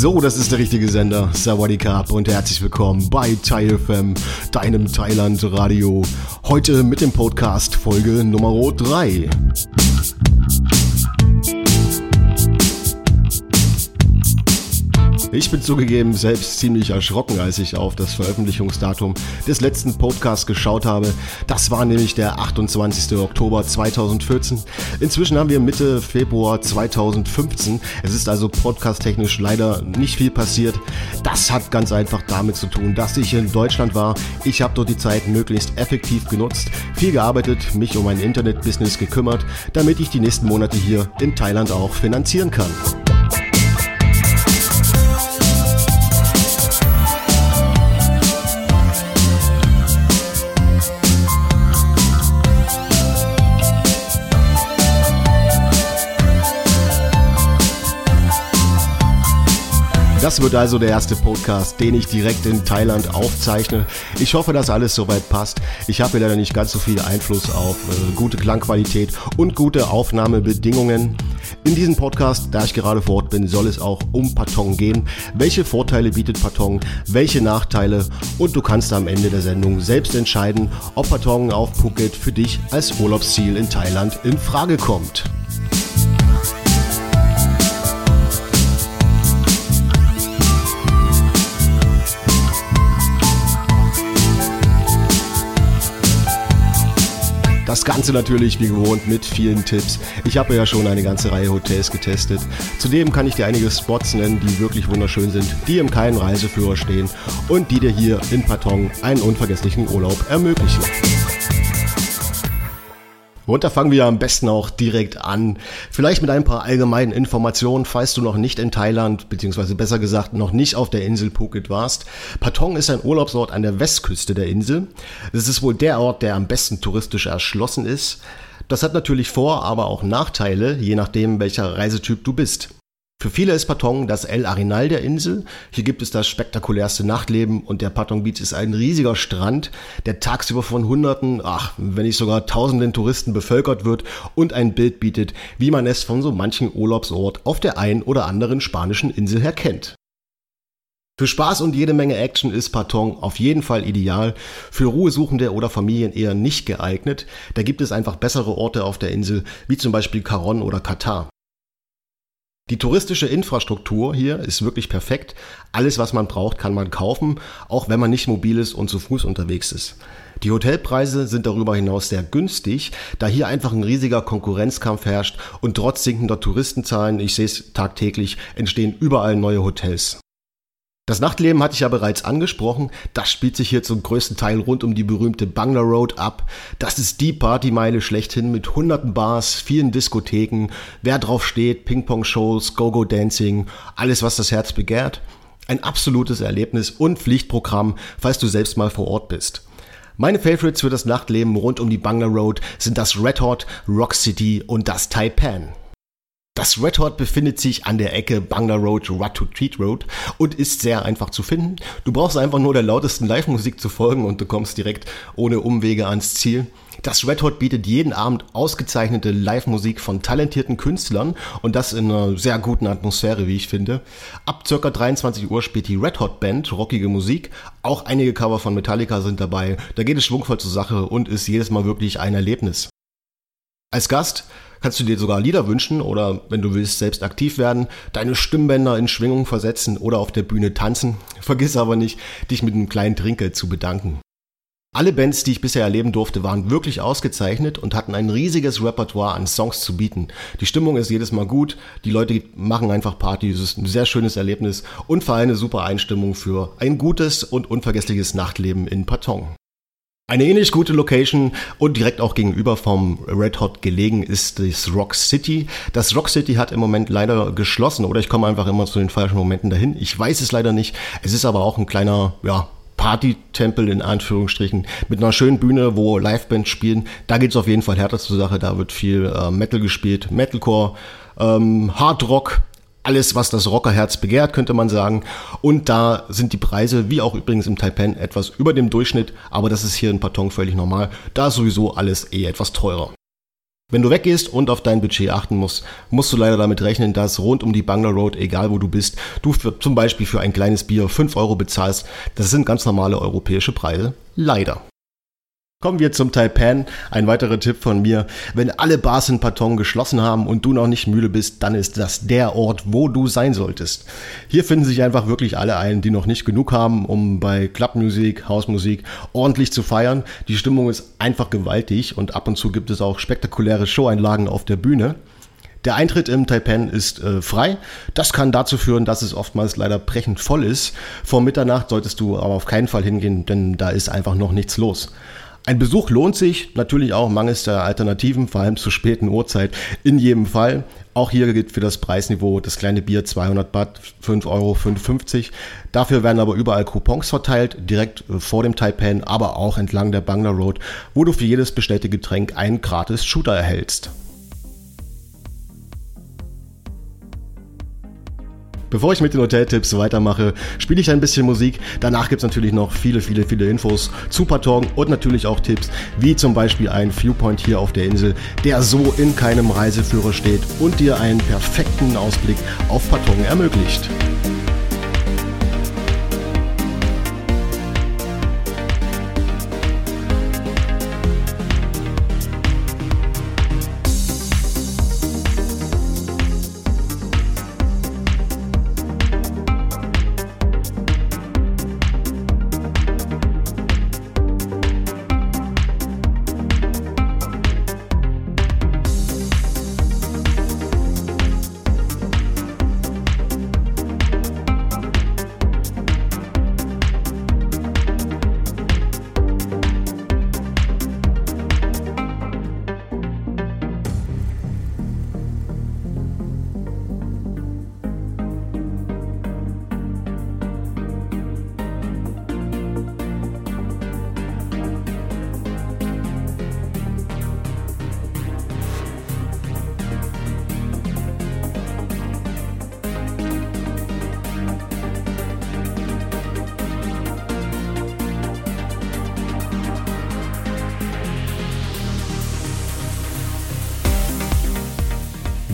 So, das ist der richtige Sender. Sawadikap und herzlich willkommen bei Thai FM, deinem Thailand Radio. Heute mit dem Podcast Folge Nummer 3. Ich bin zugegeben selbst ziemlich erschrocken, als ich auf das Veröffentlichungsdatum des letzten Podcasts geschaut habe. Das war nämlich der 28. Oktober 2014. Inzwischen haben wir Mitte Februar 2015. Es ist also podcasttechnisch leider nicht viel passiert. Das hat ganz einfach damit zu tun, dass ich in Deutschland war. Ich habe dort die Zeit möglichst effektiv genutzt, viel gearbeitet, mich um mein Internetbusiness gekümmert, damit ich die nächsten Monate hier in Thailand auch finanzieren kann. Das wird also der erste Podcast, den ich direkt in Thailand aufzeichne. Ich hoffe, dass alles soweit passt. Ich habe leider nicht ganz so viel Einfluss auf äh, gute Klangqualität und gute Aufnahmebedingungen. In diesem Podcast, da ich gerade vor Ort bin, soll es auch um Patong gehen. Welche Vorteile bietet Patong? Welche Nachteile? Und du kannst am Ende der Sendung selbst entscheiden, ob Patong auf Phuket für dich als Urlaubsziel in Thailand in Frage kommt. Das Ganze natürlich wie gewohnt mit vielen Tipps. Ich habe ja schon eine ganze Reihe Hotels getestet. Zudem kann ich dir einige Spots nennen, die wirklich wunderschön sind, die im keinen Reiseführer stehen und die dir hier in Patong einen unvergesslichen Urlaub ermöglichen. Und da fangen wir am besten auch direkt an. Vielleicht mit ein paar allgemeinen Informationen, falls du noch nicht in Thailand, beziehungsweise besser gesagt noch nicht auf der Insel Phuket warst. Patong ist ein Urlaubsort an der Westküste der Insel. Es ist wohl der Ort, der am besten touristisch erschlossen ist. Das hat natürlich Vor-, aber auch Nachteile, je nachdem, welcher Reisetyp du bist. Für viele ist Patong das El Arenal der Insel. Hier gibt es das spektakulärste Nachtleben und der Patong Beach ist ein riesiger Strand, der tagsüber von Hunderten, ach, wenn nicht sogar Tausenden Touristen bevölkert wird und ein Bild bietet, wie man es von so manchen Urlaubsort auf der ein oder anderen spanischen Insel her kennt. Für Spaß und jede Menge Action ist Patong auf jeden Fall ideal, für Ruhesuchende oder Familien eher nicht geeignet. Da gibt es einfach bessere Orte auf der Insel, wie zum Beispiel Caron oder Katar. Die touristische Infrastruktur hier ist wirklich perfekt. Alles, was man braucht, kann man kaufen, auch wenn man nicht mobil ist und zu Fuß unterwegs ist. Die Hotelpreise sind darüber hinaus sehr günstig, da hier einfach ein riesiger Konkurrenzkampf herrscht und trotz sinkender Touristenzahlen, ich sehe es tagtäglich, entstehen überall neue Hotels. Das Nachtleben hatte ich ja bereits angesprochen. Das spielt sich hier zum größten Teil rund um die berühmte Bangla Road ab. Das ist die Partymeile schlechthin mit hunderten Bars, vielen Diskotheken. Wer drauf steht, Ping-Pong-Shows, Go-Go-Dancing, alles was das Herz begehrt. Ein absolutes Erlebnis und Pflichtprogramm, falls du selbst mal vor Ort bist. Meine Favorites für das Nachtleben rund um die Bangla Road sind das Red Hot, Rock City und das Taipan. Das Red Hot befindet sich an der Ecke Bangla Road, Ratu Treat Road und ist sehr einfach zu finden. Du brauchst einfach nur der lautesten Live-Musik zu folgen und du kommst direkt ohne Umwege ans Ziel. Das Red Hot bietet jeden Abend ausgezeichnete Live-Musik von talentierten Künstlern und das in einer sehr guten Atmosphäre, wie ich finde. Ab circa 23 Uhr spielt die Red Hot Band rockige Musik. Auch einige Cover von Metallica sind dabei. Da geht es schwungvoll zur Sache und ist jedes Mal wirklich ein Erlebnis. Als Gast kannst du dir sogar Lieder wünschen oder, wenn du willst, selbst aktiv werden, deine Stimmbänder in Schwingung versetzen oder auf der Bühne tanzen. Vergiss aber nicht, dich mit einem kleinen Trinkgeld zu bedanken. Alle Bands, die ich bisher erleben durfte, waren wirklich ausgezeichnet und hatten ein riesiges Repertoire an Songs zu bieten. Die Stimmung ist jedes Mal gut, die Leute machen einfach Party, es ist ein sehr schönes Erlebnis und vor allem eine super Einstimmung für ein gutes und unvergessliches Nachtleben in Patong. Eine ähnlich gute Location und direkt auch gegenüber vom Red Hot gelegen ist das Rock City. Das Rock City hat im Moment leider geschlossen oder ich komme einfach immer zu den falschen Momenten dahin. Ich weiß es leider nicht. Es ist aber auch ein kleiner, ja, Party-Tempel in Anführungsstrichen mit einer schönen Bühne, wo Livebands spielen. Da geht es auf jeden Fall härter zur Sache. Da wird viel äh, Metal gespielt, Metalcore, ähm, Hard Rock, alles, was das Rockerherz begehrt, könnte man sagen. Und da sind die Preise, wie auch übrigens im Taipan, etwas über dem Durchschnitt. Aber das ist hier in Patong völlig normal. Da ist sowieso alles eh etwas teurer. Wenn du weggehst und auf dein Budget achten musst, musst du leider damit rechnen, dass rund um die Bangla Road, egal wo du bist, du für, zum Beispiel für ein kleines Bier 5 Euro bezahlst. Das sind ganz normale europäische Preise. Leider. Kommen wir zum Taipan. Ein weiterer Tipp von mir. Wenn alle Bars in Patong geschlossen haben und du noch nicht müde bist, dann ist das der Ort, wo du sein solltest. Hier finden sich einfach wirklich alle ein, die noch nicht genug haben, um bei Clubmusik, Hausmusik ordentlich zu feiern. Die Stimmung ist einfach gewaltig und ab und zu gibt es auch spektakuläre Showeinlagen auf der Bühne. Der Eintritt im Taipan ist äh, frei. Das kann dazu führen, dass es oftmals leider brechend voll ist. Vor Mitternacht solltest du aber auf keinen Fall hingehen, denn da ist einfach noch nichts los. Ein Besuch lohnt sich, natürlich auch mangels der Alternativen, vor allem zur späten Uhrzeit, in jedem Fall. Auch hier gilt für das Preisniveau das kleine Bier 200 Baht, 5 Euro, 5,50. Dafür werden aber überall Coupons verteilt, direkt äh, vor dem Taipan, aber auch entlang der Bangla Road, wo du für jedes bestellte Getränk einen gratis Shooter erhältst. Bevor ich mit den Hoteltipps weitermache, spiele ich ein bisschen Musik. Danach gibt es natürlich noch viele, viele, viele Infos zu Patong und natürlich auch Tipps, wie zum Beispiel ein Viewpoint hier auf der Insel, der so in keinem Reiseführer steht und dir einen perfekten Ausblick auf Patong ermöglicht.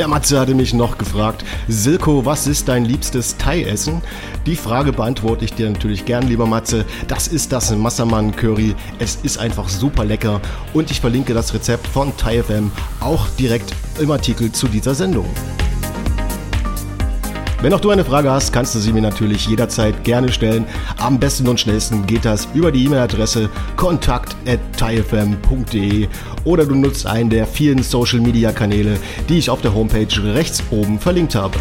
Der Matze hatte mich noch gefragt, Silko, was ist dein liebstes Thai-Essen? Die Frage beantworte ich dir natürlich gern, lieber Matze. Das ist das Massaman Curry. Es ist einfach super lecker und ich verlinke das Rezept von Thai FM auch direkt im Artikel zu dieser Sendung. Wenn auch du eine Frage hast, kannst du sie mir natürlich jederzeit gerne stellen. Am besten und schnellsten geht das über die E-Mail-Adresse kontakt.tiefm.de oder du nutzt einen der vielen Social-Media-Kanäle, die ich auf der Homepage rechts oben verlinkt habe.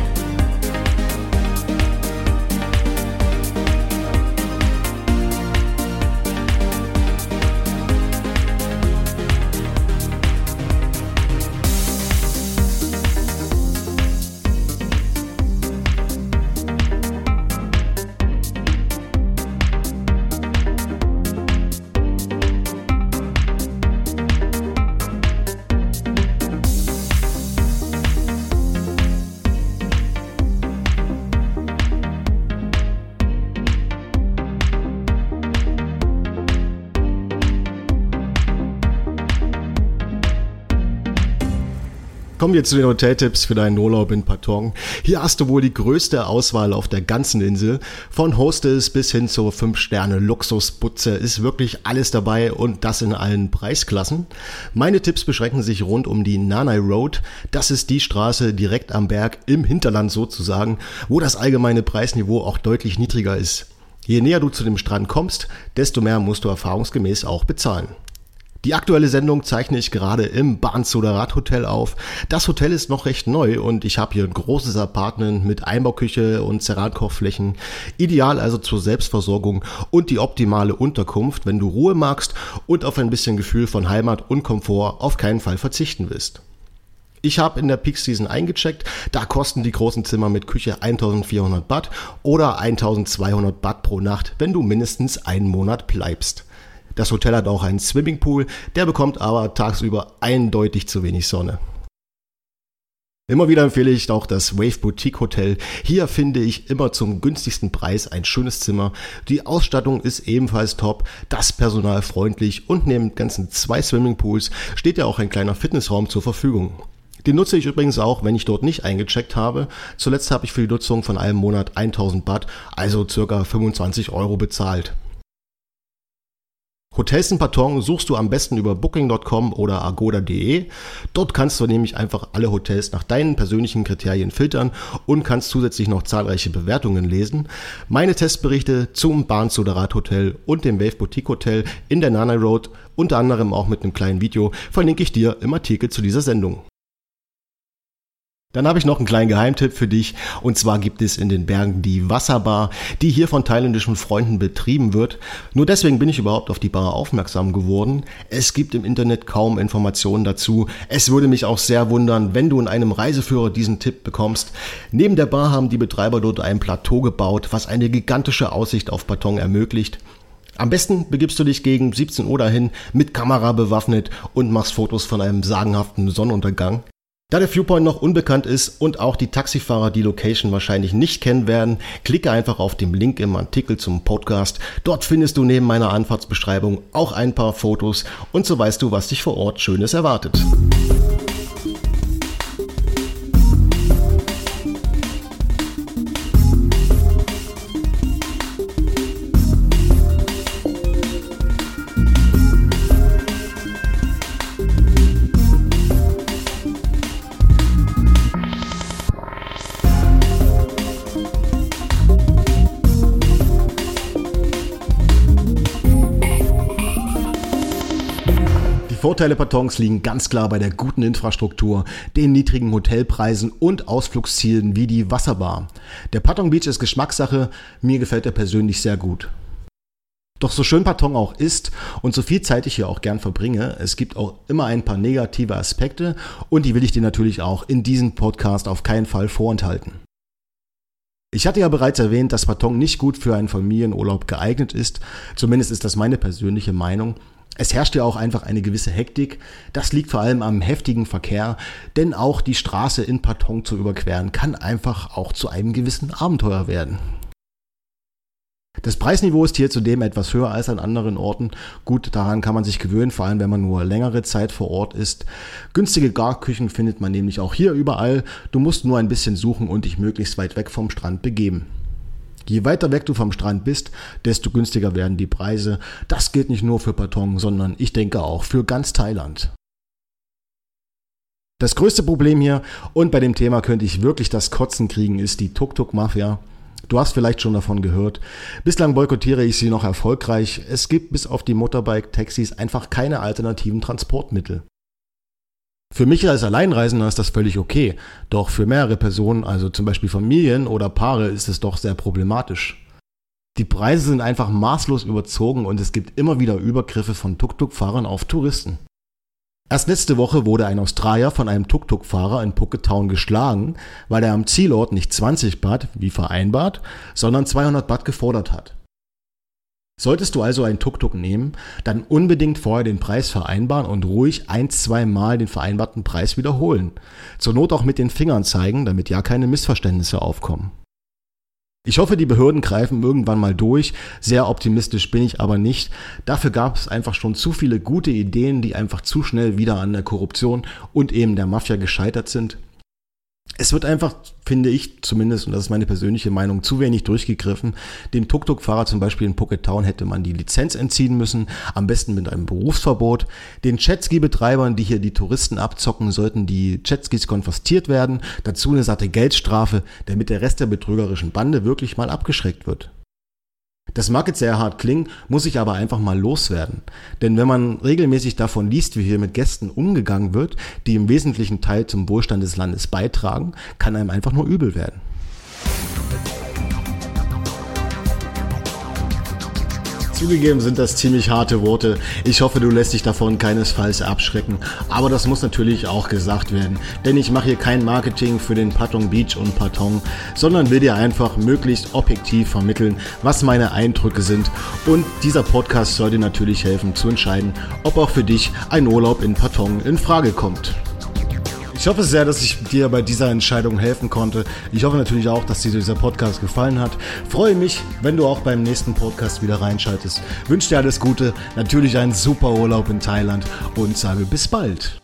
Kommen wir zu den Hoteltipps für deinen Urlaub in Patong. Hier hast du wohl die größte Auswahl auf der ganzen Insel. Von Hostels bis hin zur 5-Sterne-Luxusputze ist wirklich alles dabei und das in allen Preisklassen. Meine Tipps beschränken sich rund um die Nanai Road. Das ist die Straße direkt am Berg im Hinterland sozusagen, wo das allgemeine Preisniveau auch deutlich niedriger ist. Je näher du zu dem Strand kommst, desto mehr musst du erfahrungsgemäß auch bezahlen. Die aktuelle Sendung zeichne ich gerade im Bahnzoderat Hotel auf. Das Hotel ist noch recht neu und ich habe hier ein großes Apartment mit Einbauküche und Cerankochflächen. Ideal also zur Selbstversorgung und die optimale Unterkunft, wenn du Ruhe magst und auf ein bisschen Gefühl von Heimat und Komfort auf keinen Fall verzichten willst. Ich habe in der Peak Season eingecheckt, da kosten die großen Zimmer mit Küche 1400 Baht oder 1200 Baht pro Nacht, wenn du mindestens einen Monat bleibst. Das Hotel hat auch einen Swimmingpool, der bekommt aber tagsüber eindeutig zu wenig Sonne. Immer wieder empfehle ich auch das Wave Boutique Hotel. Hier finde ich immer zum günstigsten Preis ein schönes Zimmer. Die Ausstattung ist ebenfalls top, das Personal freundlich und neben ganzen zwei Swimmingpools steht ja auch ein kleiner Fitnessraum zur Verfügung. Den nutze ich übrigens auch, wenn ich dort nicht eingecheckt habe. Zuletzt habe ich für die Nutzung von einem Monat 1000 Baht, also circa 25 Euro bezahlt. Hotels in Patong suchst du am besten über booking.com oder agoda.de. Dort kannst du nämlich einfach alle Hotels nach deinen persönlichen Kriterien filtern und kannst zusätzlich noch zahlreiche Bewertungen lesen. Meine Testberichte zum Bahn Sudarat Hotel und dem Wave Boutique Hotel in der Nana Road, unter anderem auch mit einem kleinen Video, verlinke ich dir im Artikel zu dieser Sendung. Dann habe ich noch einen kleinen Geheimtipp für dich. Und zwar gibt es in den Bergen die Wasserbar, die hier von thailändischen Freunden betrieben wird. Nur deswegen bin ich überhaupt auf die Bar aufmerksam geworden. Es gibt im Internet kaum Informationen dazu. Es würde mich auch sehr wundern, wenn du in einem Reiseführer diesen Tipp bekommst. Neben der Bar haben die Betreiber dort ein Plateau gebaut, was eine gigantische Aussicht auf Patong ermöglicht. Am besten begibst du dich gegen 17 Uhr dahin, mit Kamera bewaffnet und machst Fotos von einem sagenhaften Sonnenuntergang. Da der Viewpoint noch unbekannt ist und auch die Taxifahrer die Location wahrscheinlich nicht kennen werden, klicke einfach auf den Link im Artikel zum Podcast. Dort findest du neben meiner Anfahrtsbeschreibung auch ein paar Fotos und so weißt du, was dich vor Ort Schönes erwartet. Vorteile Patons liegen ganz klar bei der guten Infrastruktur, den niedrigen Hotelpreisen und Ausflugszielen wie die Wasserbar. Der Patong Beach ist Geschmackssache, mir gefällt er persönlich sehr gut. Doch so schön Patong auch ist und so viel Zeit ich hier auch gern verbringe, es gibt auch immer ein paar negative Aspekte und die will ich dir natürlich auch in diesem Podcast auf keinen Fall vorenthalten. Ich hatte ja bereits erwähnt, dass Patong nicht gut für einen Familienurlaub geeignet ist, zumindest ist das meine persönliche Meinung es herrscht ja auch einfach eine gewisse Hektik. Das liegt vor allem am heftigen Verkehr, denn auch die Straße in Patong zu überqueren kann einfach auch zu einem gewissen Abenteuer werden. Das Preisniveau ist hier zudem etwas höher als an anderen Orten. Gut, daran kann man sich gewöhnen, vor allem wenn man nur längere Zeit vor Ort ist. Günstige Garküchen findet man nämlich auch hier überall. Du musst nur ein bisschen suchen und dich möglichst weit weg vom Strand begeben. Je weiter weg du vom Strand bist, desto günstiger werden die Preise. Das gilt nicht nur für Patong, sondern ich denke auch für ganz Thailand. Das größte Problem hier, und bei dem Thema könnte ich wirklich das Kotzen kriegen, ist die Tuk-Tuk-Mafia. Du hast vielleicht schon davon gehört. Bislang boykottiere ich sie noch erfolgreich. Es gibt bis auf die Motorbike-Taxis einfach keine alternativen Transportmittel. Für mich als Alleinreisender ist das völlig okay, doch für mehrere Personen, also zum Beispiel Familien oder Paare, ist es doch sehr problematisch. Die Preise sind einfach maßlos überzogen und es gibt immer wieder Übergriffe von Tuk-Tuk-Fahrern auf Touristen. Erst letzte Woche wurde ein Australier von einem Tuk-Tuk-Fahrer in Phuket Town geschlagen, weil er am Zielort nicht 20 Baht, wie vereinbart, sondern 200 Baht gefordert hat. Solltest du also ein Tuk-Tuk nehmen, dann unbedingt vorher den Preis vereinbaren und ruhig ein, zwei Mal den vereinbarten Preis wiederholen. Zur Not auch mit den Fingern zeigen, damit ja keine Missverständnisse aufkommen. Ich hoffe, die Behörden greifen irgendwann mal durch. Sehr optimistisch bin ich aber nicht. Dafür gab es einfach schon zu viele gute Ideen, die einfach zu schnell wieder an der Korruption und eben der Mafia gescheitert sind es wird einfach, finde ich zumindest, und das ist meine persönliche Meinung, zu wenig durchgegriffen. Dem Tuk-Tuk-Fahrer zum Beispiel in Phuket Town hätte man die Lizenz entziehen müssen, am besten mit einem Berufsverbot. Den Jetski-Betreibern, die hier die Touristen abzocken, sollten die Jetskis konfisziert werden. Dazu eine satte Geldstrafe, damit der Rest der betrügerischen Bande wirklich mal abgeschreckt wird. Das mag jetzt sehr hart klingen, muss ich aber einfach mal loswerden. Denn wenn man regelmäßig davon liest, wie hier mit Gästen umgegangen wird, die im wesentlichen Teil zum Wohlstand des Landes beitragen, kann einem einfach nur übel werden. Zugegeben sind das ziemlich harte Worte. Ich hoffe, du lässt dich davon keinesfalls abschrecken. Aber das muss natürlich auch gesagt werden. Denn ich mache hier kein Marketing für den Patong Beach und Patong, sondern will dir einfach möglichst objektiv vermitteln, was meine Eindrücke sind. Und dieser Podcast soll dir natürlich helfen zu entscheiden, ob auch für dich ein Urlaub in Patong in Frage kommt. Ich hoffe sehr, dass ich dir bei dieser Entscheidung helfen konnte. Ich hoffe natürlich auch, dass dir dieser Podcast gefallen hat. Freue mich, wenn du auch beim nächsten Podcast wieder reinschaltest. Wünsche dir alles Gute, natürlich einen super Urlaub in Thailand und sage bis bald.